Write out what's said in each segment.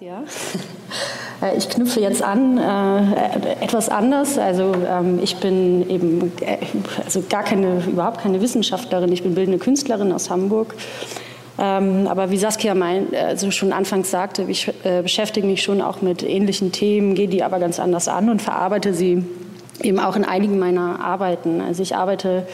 Ja, äh, ich knüpfe jetzt an, äh, etwas anders. Also ähm, ich bin eben äh, also gar keine, überhaupt keine Wissenschaftlerin. Ich bin bildende Künstlerin aus Hamburg. Ähm, aber wie Saskia mein, also schon anfangs sagte, ich äh, beschäftige mich schon auch mit ähnlichen Themen, gehe die aber ganz anders an und verarbeite sie eben auch in einigen meiner Arbeiten. Also ich arbeite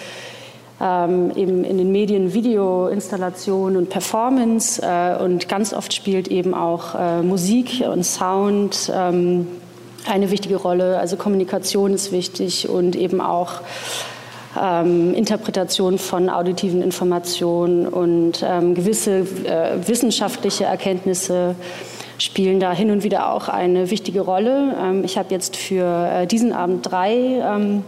ähm, eben in den Medien Video, Installation und Performance äh, und ganz oft spielt eben auch äh, Musik und Sound ähm, eine wichtige Rolle. Also Kommunikation ist wichtig und eben auch ähm, Interpretation von auditiven Informationen und ähm, gewisse äh, wissenschaftliche Erkenntnisse spielen da hin und wieder auch eine wichtige Rolle. Ähm, ich habe jetzt für äh, diesen Abend drei ähm,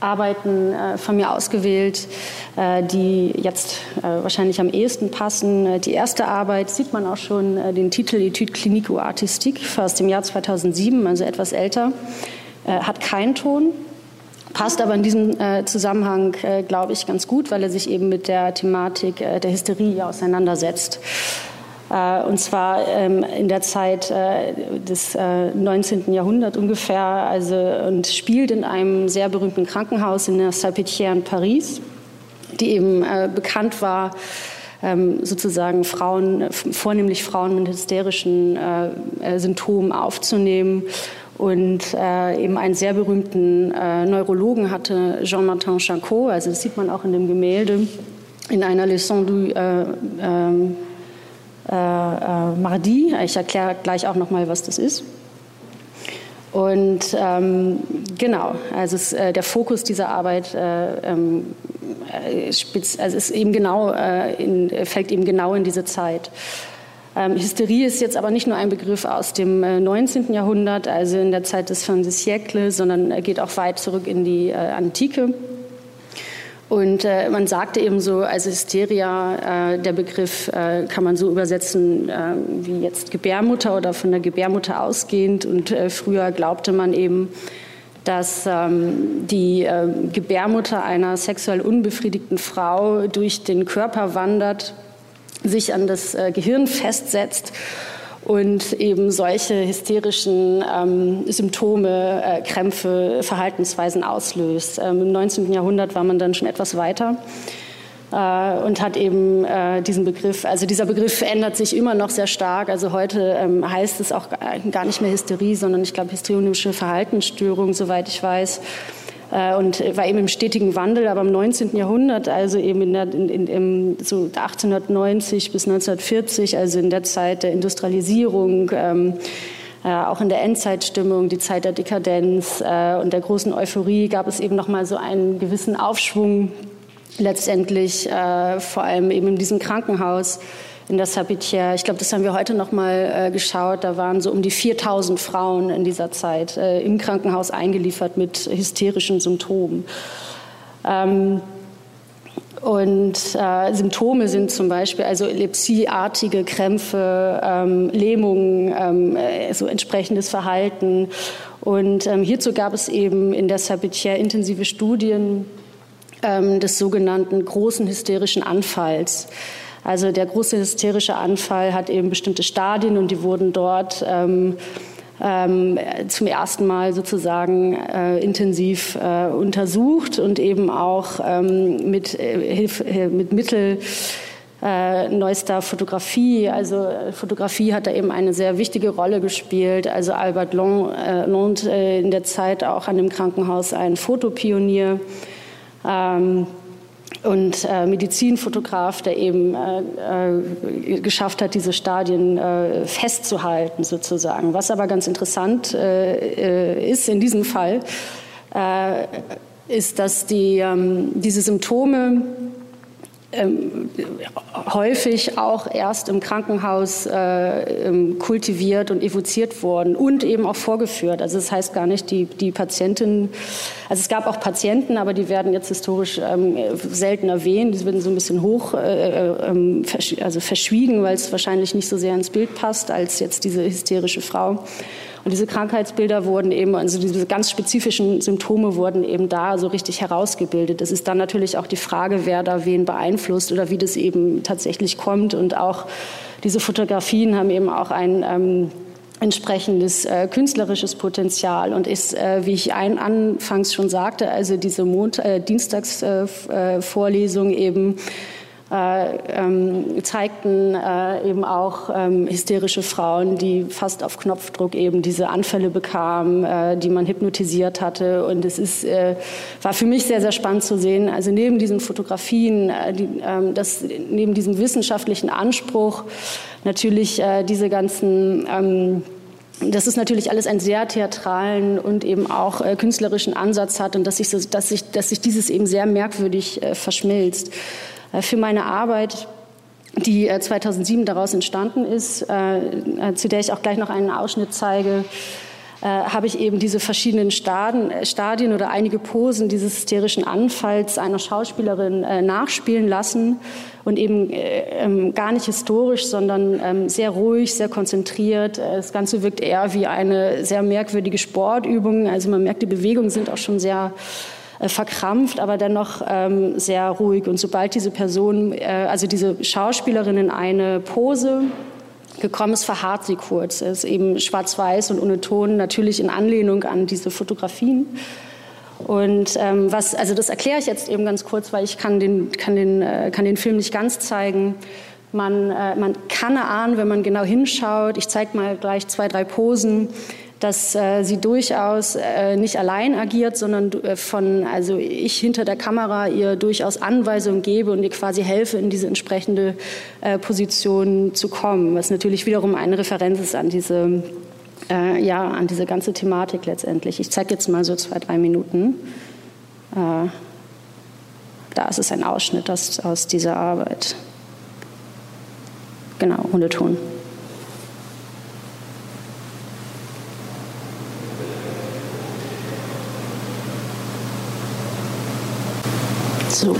Arbeiten äh, von mir ausgewählt, äh, die jetzt äh, wahrscheinlich am ehesten passen. Die erste Arbeit sieht man auch schon, den Titel Etude clinique ou artistique aus dem Jahr 2007, also etwas älter, hat keinen Ton. Passt aber in diesem Zusammenhang, glaube ich, ganz gut, weil er sich eben mit der Thematik der Hysterie auseinandersetzt. Äh, und zwar ähm, in der Zeit äh, des 19. Äh, Jahrhunderts ungefähr, also und spielt in einem sehr berühmten Krankenhaus in der Salpêtrière in Paris, die eben bekannt war, ähm, sozusagen Frauen, vornehmlich Frauen mit hysterischen Symptomen aufzunehmen und eben einen sehr berühmten Neurologen hatte, Jean-Martin Charcot, also das sieht man auch in dem Gemälde, in einer Leçon du ähm, äh, äh, Mardi. Ich erkläre gleich auch noch mal, was das ist. Und ähm, genau, also es, äh, der Fokus dieser Arbeit äh, ähm, äh, spitz, also ist eben genau, äh, in, fällt eben genau in diese Zeit. Ähm, Hysterie ist jetzt aber nicht nur ein Begriff aus dem 19. Jahrhundert, also in der Zeit des Fin de siècle, sondern geht auch weit zurück in die Antike. Und äh, man sagte eben so, also Hysteria, äh, der Begriff äh, kann man so übersetzen äh, wie jetzt Gebärmutter oder von der Gebärmutter ausgehend. Und äh, früher glaubte man eben, dass ähm, die äh, Gebärmutter einer sexuell unbefriedigten Frau durch den Körper wandert, sich an das Gehirn festsetzt und eben solche hysterischen ähm, Symptome, äh, Krämpfe, Verhaltensweisen auslöst. Ähm, Im 19. Jahrhundert war man dann schon etwas weiter äh, und hat eben äh, diesen Begriff, also dieser Begriff verändert sich immer noch sehr stark. Also heute ähm, heißt es auch gar nicht mehr Hysterie, sondern ich glaube histrionische Verhaltensstörung, soweit ich weiß. Äh, und war eben im stetigen Wandel, aber im 19. Jahrhundert, also eben in der, in, in, so 1890 bis 1940, also in der Zeit der Industrialisierung, ähm, äh, auch in der Endzeitstimmung, die Zeit der Dekadenz äh, und der großen Euphorie, gab es eben noch mal so einen gewissen Aufschwung letztendlich, äh, vor allem eben in diesem Krankenhaus in der Sabitière. Ich glaube, das haben wir heute noch mal äh, geschaut. Da waren so um die 4000 Frauen in dieser Zeit äh, im Krankenhaus eingeliefert mit hysterischen Symptomen. Ähm, und äh, Symptome sind zum Beispiel also epilepsieartige Krämpfe, ähm, Lähmungen, ähm, äh, so entsprechendes Verhalten. Und ähm, hierzu gab es eben in der Sabitière intensive Studien ähm, des sogenannten großen hysterischen Anfalls. Also der große hysterische Anfall hat eben bestimmte Stadien und die wurden dort ähm, ähm, zum ersten Mal sozusagen äh, intensiv äh, untersucht und eben auch ähm, mit, äh, Hilf, äh, mit Mittel äh, neuester Fotografie. Also äh, Fotografie hat da eben eine sehr wichtige Rolle gespielt. Also Albert Lond in der Zeit auch an dem Krankenhaus ein Fotopionier. Ähm, und äh, Medizinfotograf, der eben äh, äh, geschafft hat, diese Stadien äh, festzuhalten sozusagen. Was aber ganz interessant äh, äh, ist in diesem Fall, ist, dass die, ähm, diese Symptome ähm, häufig auch erst im Krankenhaus äh, ähm, kultiviert und evoziert worden und eben auch vorgeführt. Also das heißt gar nicht, die, die Patienten, also es gab auch Patienten, aber die werden jetzt historisch ähm, selten erwähnt, die werden so ein bisschen hoch, äh, äh, ähm, also verschwiegen, weil es wahrscheinlich nicht so sehr ins Bild passt als jetzt diese hysterische Frau. Und diese Krankheitsbilder wurden eben, also diese ganz spezifischen Symptome wurden eben da so richtig herausgebildet. Es ist dann natürlich auch die Frage, wer da wen beeinflusst oder wie das eben tatsächlich kommt. Und auch diese Fotografien haben eben auch ein ähm, entsprechendes äh, künstlerisches Potenzial und ist, äh, wie ich ein, anfangs schon sagte, also diese Mond, äh, Dienstagsvorlesung eben äh, ähm, zeigten äh, eben auch ähm, hysterische Frauen, die fast auf Knopfdruck eben diese Anfälle bekamen, äh, die man hypnotisiert hatte. Und es ist, äh, war für mich sehr, sehr spannend zu sehen. Also neben diesen Fotografien, äh, die, ähm, das, neben diesem wissenschaftlichen Anspruch, natürlich äh, diese ganzen ähm, das ist natürlich alles einen sehr theatralen und eben auch äh, künstlerischen Ansatz hat und dass sich, so, dass sich, dass sich dieses eben sehr merkwürdig äh, verschmilzt. Äh, für meine Arbeit die 2007 äh, daraus entstanden ist, äh, zu der ich auch gleich noch einen Ausschnitt zeige, habe ich eben diese verschiedenen Stadien oder einige Posen dieses hysterischen Anfalls einer Schauspielerin nachspielen lassen und eben ähm, gar nicht historisch, sondern ähm, sehr ruhig, sehr konzentriert. Das Ganze wirkt eher wie eine sehr merkwürdige Sportübung. Also man merkt, die Bewegungen sind auch schon sehr verkrampft, aber dennoch ähm, sehr ruhig. Und sobald diese Person, äh, also diese Schauspielerin in eine Pose gekommen ist, verharrt sie kurz. Es ist eben schwarz-weiß und ohne Ton, natürlich in Anlehnung an diese Fotografien. Und ähm, was, also das erkläre ich jetzt eben ganz kurz, weil ich kann den, kann den, äh, kann den Film nicht ganz zeigen. Man, äh, man kann erahnen, wenn man genau hinschaut. Ich zeige mal gleich zwei, drei Posen dass äh, sie durchaus äh, nicht allein agiert, sondern äh, von, also ich hinter der Kamera ihr durchaus Anweisungen gebe und ihr quasi helfe, in diese entsprechende äh, Position zu kommen, was natürlich wiederum eine Referenz ist an diese, äh, ja, an diese ganze Thematik letztendlich. Ich zeige jetzt mal so zwei, drei Minuten. Äh, da ist es ein Ausschnitt aus, aus dieser Arbeit. Genau, ohne So.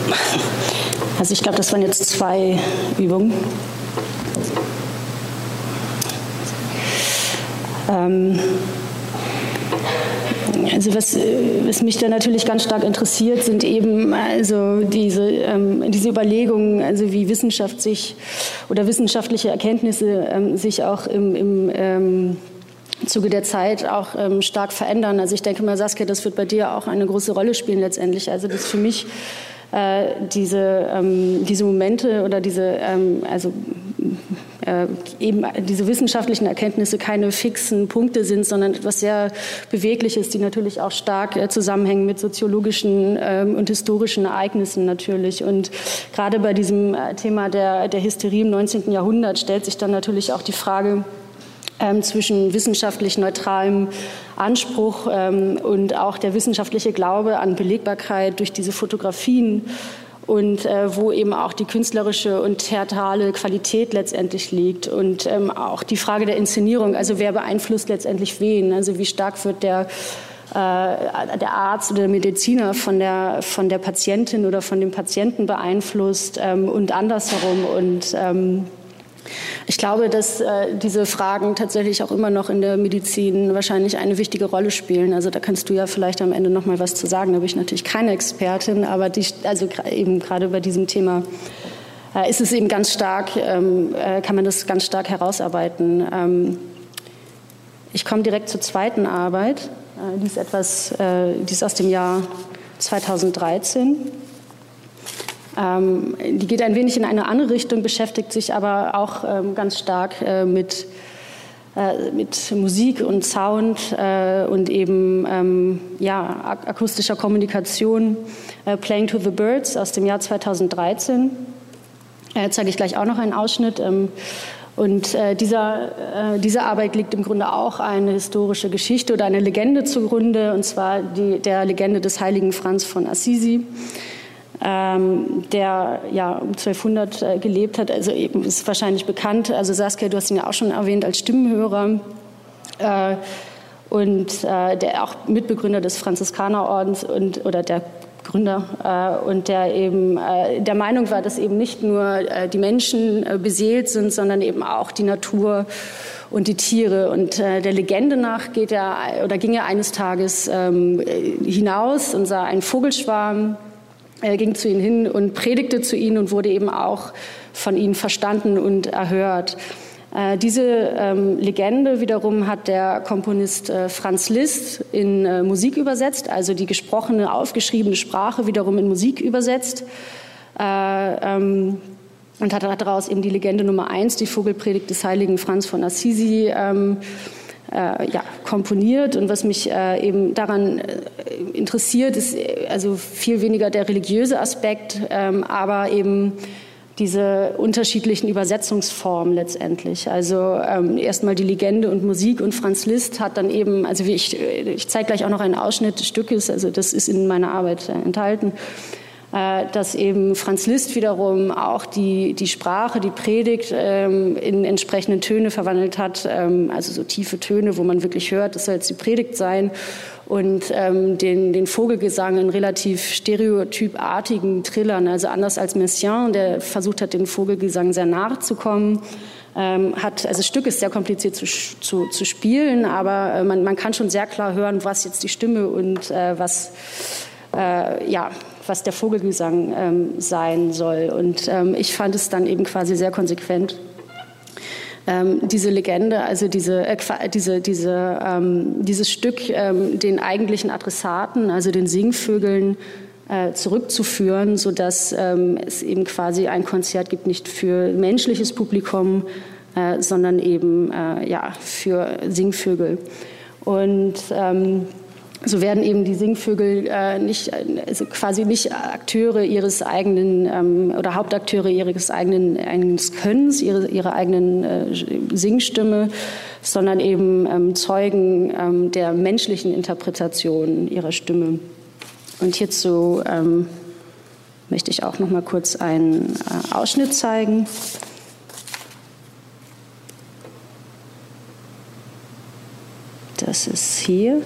Also ich glaube, das waren jetzt zwei Übungen. Ähm, also was, was, mich da natürlich ganz stark interessiert, sind eben also diese, ähm, diese Überlegungen, also wie Wissenschaft sich oder wissenschaftliche Erkenntnisse ähm, sich auch im, im ähm, Zuge der Zeit auch ähm, stark verändern. Also ich denke mal, Saskia, das wird bei dir auch eine große Rolle spielen letztendlich. Also das für mich äh, diese, ähm, diese Momente oder diese, ähm, also äh, eben diese wissenschaftlichen Erkenntnisse keine fixen Punkte sind, sondern etwas sehr Bewegliches, die natürlich auch stark äh, zusammenhängen mit soziologischen ähm, und historischen Ereignissen natürlich. Und gerade bei diesem äh, Thema der, der Hysterie im 19. Jahrhundert stellt sich dann natürlich auch die Frage, ähm, zwischen wissenschaftlich neutralem Anspruch ähm, und auch der wissenschaftliche Glaube an Belegbarkeit durch diese Fotografien und äh, wo eben auch die künstlerische und theatrale Qualität letztendlich liegt und ähm, auch die Frage der Inszenierung, also wer beeinflusst letztendlich wen, also wie stark wird der äh, der Arzt oder der Mediziner von der, von der Patientin oder von dem Patienten beeinflusst ähm, und andersherum. Und ähm, ich glaube, dass äh, diese Fragen tatsächlich auch immer noch in der Medizin wahrscheinlich eine wichtige Rolle spielen. Also da kannst du ja vielleicht am Ende noch mal was zu sagen. Da bin ich natürlich keine Expertin, aber die, also eben gerade bei diesem Thema äh, ist es eben ganz stark, ähm, äh, kann man das ganz stark herausarbeiten. Ähm, ich komme direkt zur zweiten Arbeit. Äh, die ist etwas, äh, die ist aus dem Jahr 2013. Ähm, die geht ein wenig in eine andere Richtung, beschäftigt sich aber auch ähm, ganz stark äh, mit, äh, mit Musik und Sound äh, und eben ähm, ja, ak akustischer Kommunikation. Äh, Playing to the Birds aus dem Jahr 2013. Äh, zeige ich gleich auch noch einen Ausschnitt. Ähm, und äh, dieser, äh, dieser Arbeit liegt im Grunde auch eine historische Geschichte oder eine Legende zugrunde, und zwar die, der Legende des heiligen Franz von Assisi ähm, der ja um 1200 äh, gelebt hat. Also eben ist wahrscheinlich bekannt. Also Saskia, du hast ihn ja auch schon erwähnt als Stimmenhörer. Äh, und äh, der auch Mitbegründer des Franziskanerordens und oder der Gründer äh, und der eben äh, der Meinung war, dass eben nicht nur äh, die Menschen beseelt sind, sondern eben auch die Natur und die Tiere. Und äh, der Legende nach geht er oder ging er eines Tages ähm, hinaus und sah einen Vogelschwarm, er ging zu ihnen hin und predigte zu ihnen und wurde eben auch von ihnen verstanden und erhört. Äh, diese ähm, Legende wiederum hat der Komponist äh, Franz Liszt in äh, Musik übersetzt, also die gesprochene, aufgeschriebene Sprache wiederum in Musik übersetzt. Äh, ähm, und hat daraus eben die Legende Nummer eins, die Vogelpredigt des heiligen Franz von Assisi, ähm, äh, ja, komponiert. Und was mich äh, eben daran äh, interessiert, ist äh, also viel weniger der religiöse Aspekt, ähm, aber eben diese unterschiedlichen Übersetzungsformen letztendlich. Also ähm, erstmal die Legende und Musik und Franz Liszt hat dann eben, also ich, ich zeige gleich auch noch einen Ausschnitt des Stückes, also das ist in meiner Arbeit äh, enthalten, äh, dass eben Franz Liszt wiederum auch die, die Sprache, die Predigt ähm, in entsprechende Töne verwandelt hat, ähm, also so tiefe Töne, wo man wirklich hört, das soll jetzt die Predigt sein und ähm, den, den Vogelgesang in relativ stereotypartigen Trillern, also anders als Messiaen, der versucht hat, den Vogelgesang sehr nachzukommen. Ähm, hat, also das Stück ist sehr kompliziert zu, zu, zu spielen, aber äh, man, man kann schon sehr klar hören, was jetzt die Stimme und äh, was, äh, ja, was der Vogelgesang ähm, sein soll. Und ähm, ich fand es dann eben quasi sehr konsequent, ähm, diese Legende, also diese, äh, diese, diese, ähm, dieses Stück ähm, den eigentlichen Adressaten, also den Singvögeln, äh, zurückzuführen, sodass ähm, es eben quasi ein Konzert gibt, nicht für menschliches Publikum, äh, sondern eben äh, ja, für Singvögel. Und ähm, so werden eben die Singvögel äh, nicht, also quasi nicht Akteure ihres eigenen ähm, oder Hauptakteure ihres eigenen, eigenen Könnens, ihre, ihrer eigenen äh, Singstimme, sondern eben ähm, Zeugen ähm, der menschlichen Interpretation ihrer Stimme. Und hierzu ähm, möchte ich auch noch mal kurz einen äh, Ausschnitt zeigen. Das ist hier.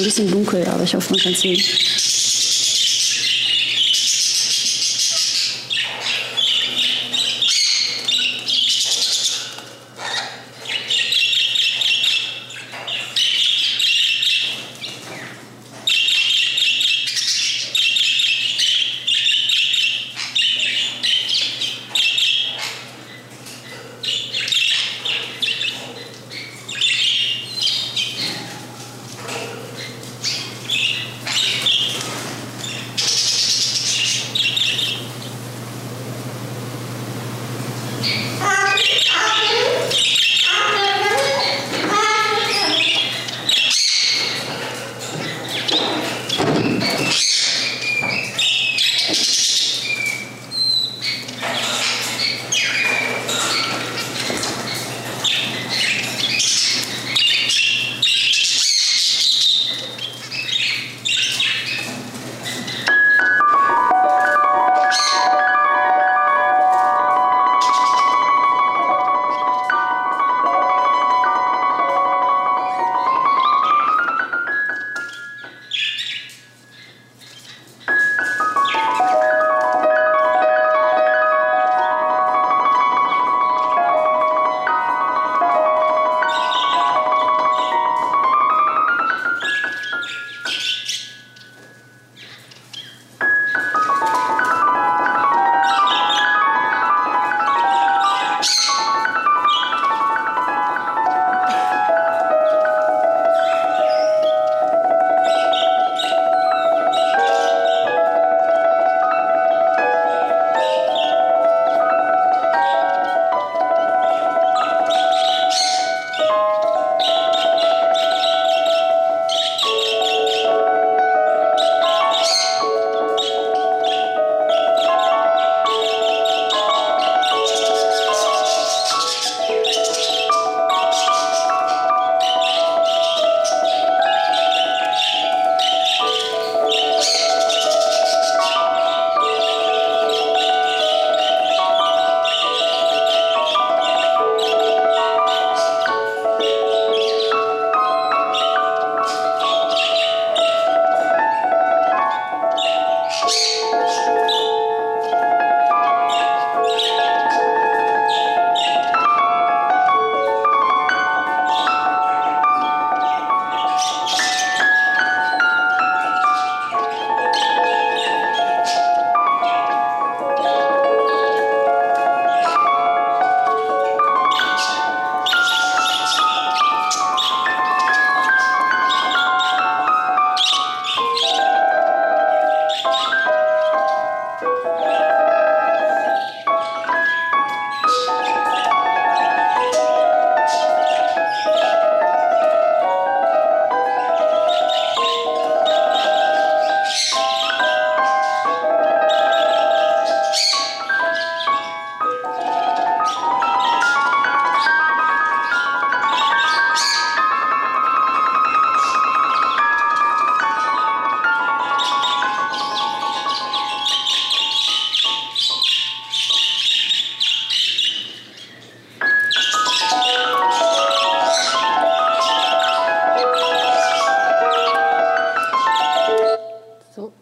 ein bisschen dunkel, aber ich hoffe, man kann es sehen.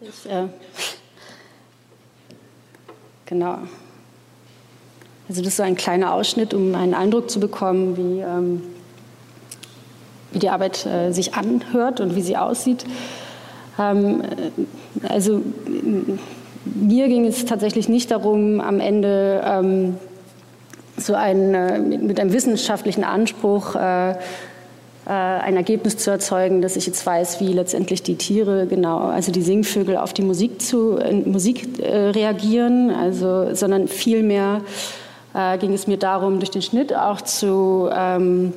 Ich, äh, genau. Also das ist so ein kleiner Ausschnitt, um einen Eindruck zu bekommen, wie, ähm, wie die Arbeit äh, sich anhört und wie sie aussieht. Ähm, also mir ging es tatsächlich nicht darum, am Ende ähm, so ein, äh, mit einem wissenschaftlichen Anspruch äh, äh, ein Ergebnis zu erzeugen, dass ich jetzt weiß, wie letztendlich die Tiere genau, also die Singvögel auf die Musik zu äh, Musik äh, reagieren, also sondern vielmehr äh, ging es mir darum, durch den Schnitt auch zu ähm,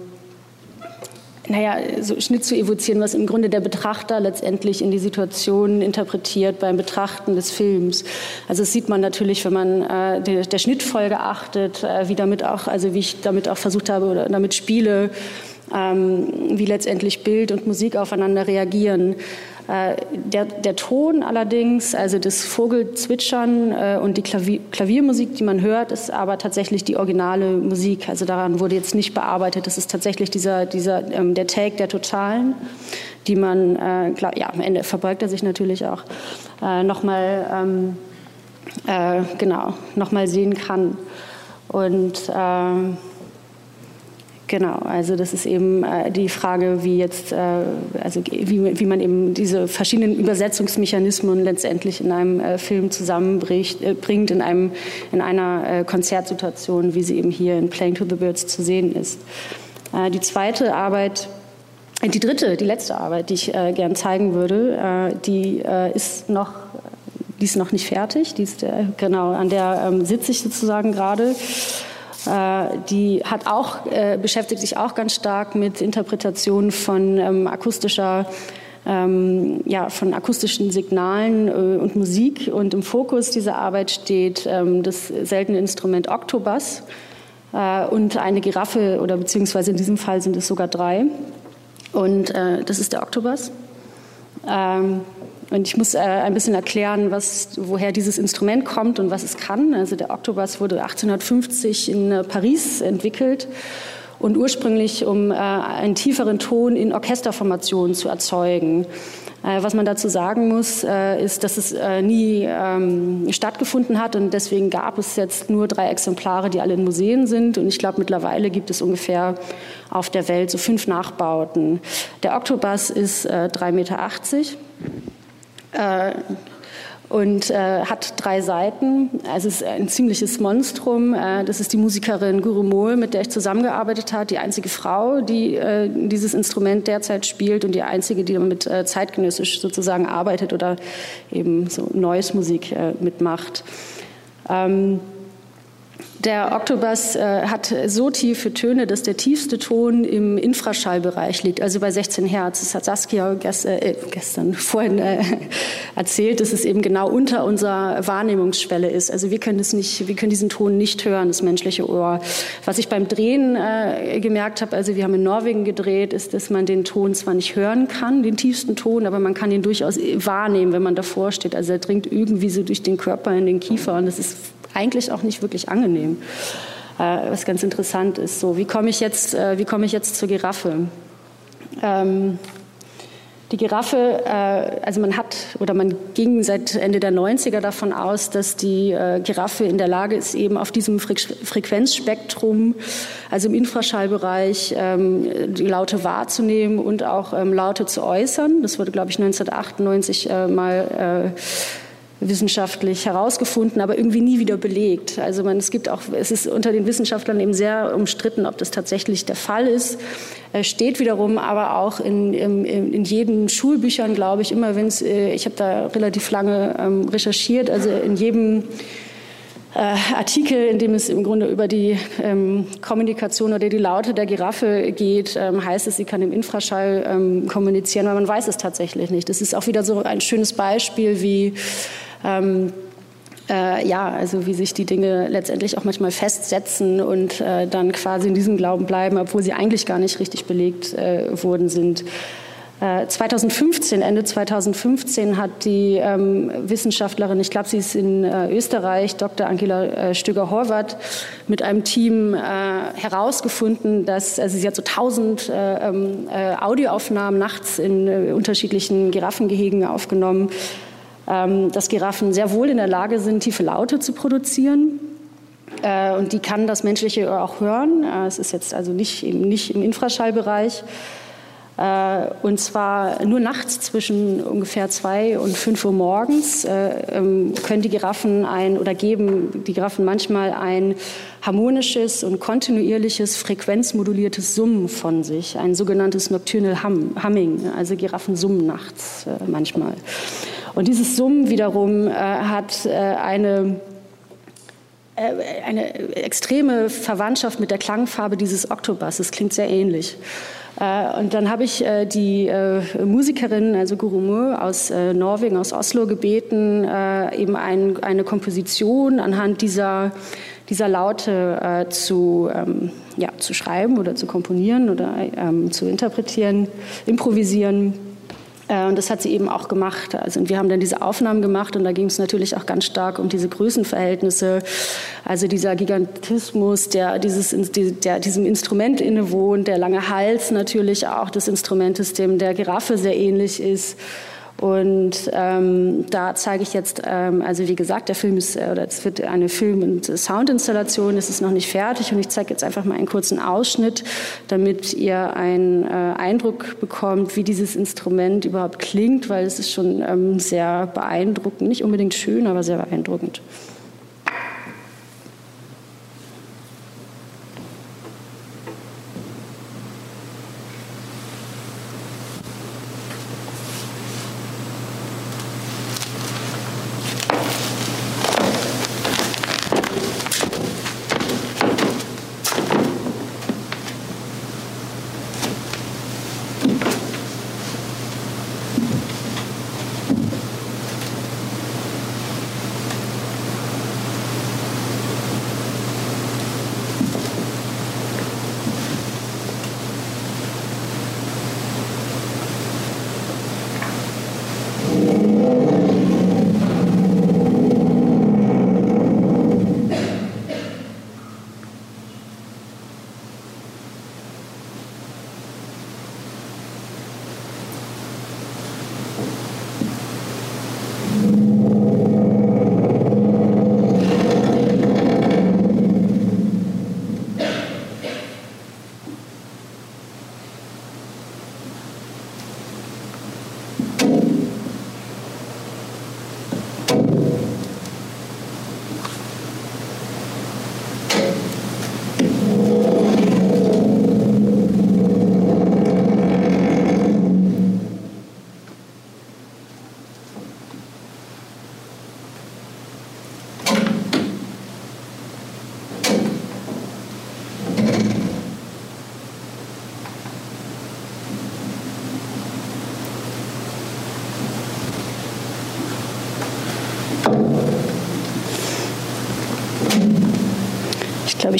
naja, so Schnitt zu evozieren, was im Grunde der Betrachter letztendlich in die Situation interpretiert beim Betrachten des Films. Also das sieht man natürlich, wenn man äh, der, der Schnittfolge achtet, äh, wie damit auch, also wie ich damit auch versucht habe oder damit spiele, wie letztendlich Bild und Musik aufeinander reagieren. Äh, der, der, Ton allerdings, also das Vogelzwitschern äh, und die Klavier, Klaviermusik, die man hört, ist aber tatsächlich die originale Musik. Also daran wurde jetzt nicht bearbeitet. Das ist tatsächlich dieser, dieser, ähm, der Take der Totalen, die man, äh, klar, ja, am Ende verbeugt er sich natürlich auch, äh, nochmal, ähm, äh, genau, nochmal sehen kann. Und äh, Genau, also das ist eben äh, die Frage, wie jetzt, äh, also wie, wie man eben diese verschiedenen Übersetzungsmechanismen letztendlich in einem äh, Film zusammenbringt, äh, in einem in einer äh, Konzertsituation, wie sie eben hier in Playing to the Birds zu sehen ist. Äh, die zweite Arbeit die dritte, die letzte Arbeit, die ich gern zeigen würde, die ist noch, die ist noch nicht fertig. Die ist genau an der ähm, sitze ich sozusagen gerade. Äh, die hat auch, äh, beschäftigt sich auch ganz stark mit Interpretationen von ähm, akustischer ähm, ja, von akustischen Signalen äh, und Musik. Und im Fokus dieser Arbeit steht ähm, das seltene Instrument Octobus äh, und eine Giraffe, oder beziehungsweise in diesem Fall sind es sogar drei. Und äh, das ist der Octobus. Ähm, und ich muss äh, ein bisschen erklären, was, woher dieses Instrument kommt und was es kann. Also der Octobus wurde 1850 in äh, Paris entwickelt und ursprünglich um äh, einen tieferen Ton in Orchesterformationen zu erzeugen. Äh, was man dazu sagen muss, äh, ist, dass es äh, nie ähm, stattgefunden hat und deswegen gab es jetzt nur drei Exemplare, die alle in Museen sind. Und ich glaube, mittlerweile gibt es ungefähr auf der Welt so fünf Nachbauten. Der Octobus ist 3,80 Meter äh, und äh, hat drei Seiten. Es ist ein ziemliches Monstrum. Äh, das ist die Musikerin Guru Mohl, mit der ich zusammengearbeitet habe, die einzige Frau, die äh, dieses Instrument derzeit spielt und die einzige, die damit äh, zeitgenössisch sozusagen arbeitet oder eben so Neues Musik äh, mitmacht. Ähm, der Oktobus äh, hat so tiefe Töne, dass der tiefste Ton im Infraschallbereich liegt, also bei 16 Hertz. Das hat Saskia gest, äh, gestern vorhin äh, erzählt, dass es eben genau unter unserer Wahrnehmungsschwelle ist. Also wir können es nicht, wir können diesen Ton nicht hören, das menschliche Ohr. Was ich beim Drehen äh, gemerkt habe, also wir haben in Norwegen gedreht, ist, dass man den Ton zwar nicht hören kann, den tiefsten Ton, aber man kann ihn durchaus wahrnehmen, wenn man davor steht. Also er dringt irgendwie so durch den Körper in den Kiefer und das ist eigentlich auch nicht wirklich angenehm. Äh, was ganz interessant ist. So, wie komme ich jetzt, äh, wie ich jetzt zur Giraffe? Ähm, die Giraffe, äh, also man hat oder man ging seit Ende der 90er davon aus, dass die äh, Giraffe in der Lage ist, eben auf diesem Fre Frequenzspektrum, also im Infraschallbereich, ähm, die Laute wahrzunehmen und auch ähm, Laute zu äußern. Das wurde, glaube ich, 1998 äh, mal wissenschaftlich herausgefunden, aber irgendwie nie wieder belegt. Also man, es gibt auch, es ist unter den Wissenschaftlern eben sehr umstritten, ob das tatsächlich der Fall ist. Es steht wiederum aber auch in, in, in jedem Schulbüchern, glaube ich, immer wenn es, äh, ich habe da relativ lange ähm, recherchiert, also in jedem äh, Artikel, in dem es im Grunde über die ähm, Kommunikation oder die Laute der Giraffe geht, ähm, heißt es, sie kann im Infraschall ähm, kommunizieren, aber man weiß es tatsächlich nicht. Das ist auch wieder so ein schönes Beispiel, wie ähm, äh, ja, also wie sich die Dinge letztendlich auch manchmal festsetzen und äh, dann quasi in diesem Glauben bleiben, obwohl sie eigentlich gar nicht richtig belegt äh, worden sind. 2015, äh, Ende 2015 hat die ähm, Wissenschaftlerin, ich glaube, sie ist in äh, Österreich, Dr. Angela äh, Stöger-Horvath, mit einem Team äh, herausgefunden, dass also sie hat so 1000 äh, ähm, Audioaufnahmen nachts in unterschiedlichen Giraffengehegen aufgenommen dass Giraffen sehr wohl in der Lage sind, tiefe Laute zu produzieren. Äh, und die kann das menschliche auch hören. Äh, es ist jetzt also nicht, eben nicht im Infraschallbereich. Äh, und zwar nur nachts zwischen ungefähr zwei und fünf Uhr morgens ähm, können die Giraffen ein oder geben die Giraffen manchmal ein harmonisches und kontinuierliches frequenzmoduliertes Summen von sich, ein sogenanntes Nocturnal Humming. Also Giraffen summen nachts manchmal. Und dieses Summen wiederum hat eine äh, eine extreme Verwandtschaft mit der Klangfarbe dieses Oktobus. Es klingt sehr ähnlich. Äh, und dann habe ich äh, die Musikerin, also Guru Mö aus Norwegen, aus Oslo, gebeten, eben ein, eine Komposition anhand dieser, dieser Laute zu, ähm, ja, zu schreiben oder zu komponieren oder ähm, zu interpretieren, improvisieren. Äh, und das hat sie eben auch gemacht. Also wir haben dann diese Aufnahmen gemacht und da ging es natürlich auch ganz stark um diese Größenverhältnisse, also dieser Gigantismus, der, dieses, der diesem Instrument innewohnt, der lange Hals natürlich auch des Instrumentes, dem der Giraffe sehr ähnlich ist. Und ähm, da zeige ich jetzt, ähm, also wie gesagt, der Film ist, äh, oder es wird eine Film- und Soundinstallation, es ist noch nicht fertig und ich zeige jetzt einfach mal einen kurzen Ausschnitt, damit ihr einen äh, Eindruck bekommt, wie dieses Instrument überhaupt klingt, weil es ist schon ähm, sehr beeindruckend, nicht unbedingt schön, aber sehr beeindruckend.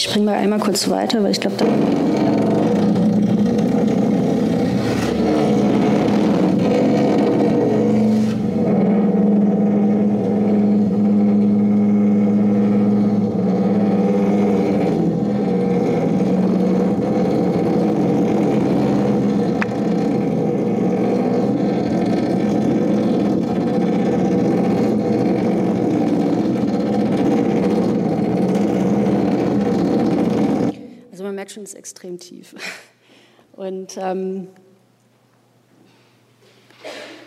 Ich springe mal einmal kurz weiter, weil ich glaube, da ist extrem tief. Und ähm,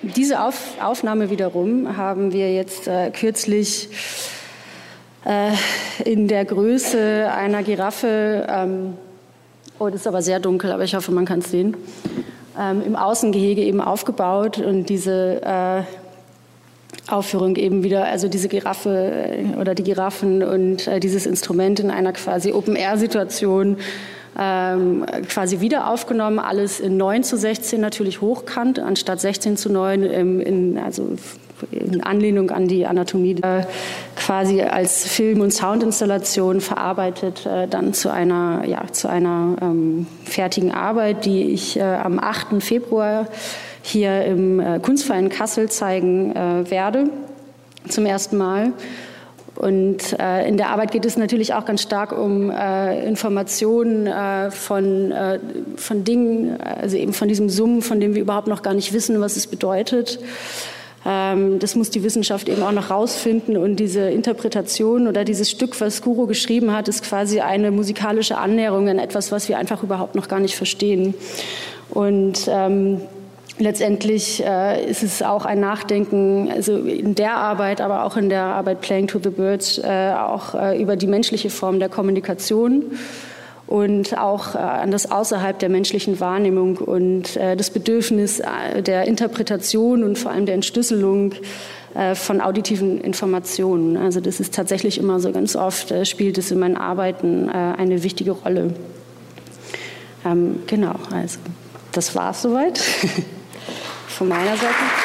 diese Auf Aufnahme wiederum haben wir jetzt äh, kürzlich äh, in der Größe einer Giraffe, ähm, oh, das ist aber sehr dunkel, aber ich hoffe, man kann es sehen, ähm, im Außengehege eben aufgebaut und diese äh, Aufführung eben wieder, also diese Giraffe äh, oder die Giraffen und äh, dieses Instrument in einer quasi Open-Air-Situation ähm, quasi wieder aufgenommen, alles in 9 zu 16 natürlich hochkant, anstatt 16 zu 9, im, in, also in Anlehnung an die Anatomie, äh, quasi als Film- und Soundinstallation verarbeitet, äh, dann zu einer, ja, zu einer ähm, fertigen Arbeit, die ich äh, am 8. Februar hier im äh, Kunstverein Kassel zeigen äh, werde, zum ersten Mal. Und äh, in der Arbeit geht es natürlich auch ganz stark um äh, Informationen äh, von, äh, von Dingen, also eben von diesem Summen, von dem wir überhaupt noch gar nicht wissen, was es bedeutet. Ähm, das muss die Wissenschaft eben auch noch rausfinden und diese Interpretation oder dieses Stück, was Guru geschrieben hat, ist quasi eine musikalische Annäherung an etwas, was wir einfach überhaupt noch gar nicht verstehen. Und ähm, Letztendlich äh, ist es auch ein Nachdenken, also in der Arbeit, aber auch in der Arbeit Playing to the Birds, äh, auch äh, über die menschliche Form der Kommunikation und auch äh, an das außerhalb der menschlichen Wahrnehmung und äh, das Bedürfnis äh, der Interpretation und vor allem der Entschlüsselung von auditiven Informationen. Also das ist tatsächlich immer so ganz oft, spielt es in meinen Arbeiten eine wichtige Rolle. Ähm, genau, also das war es soweit von meiner Seite.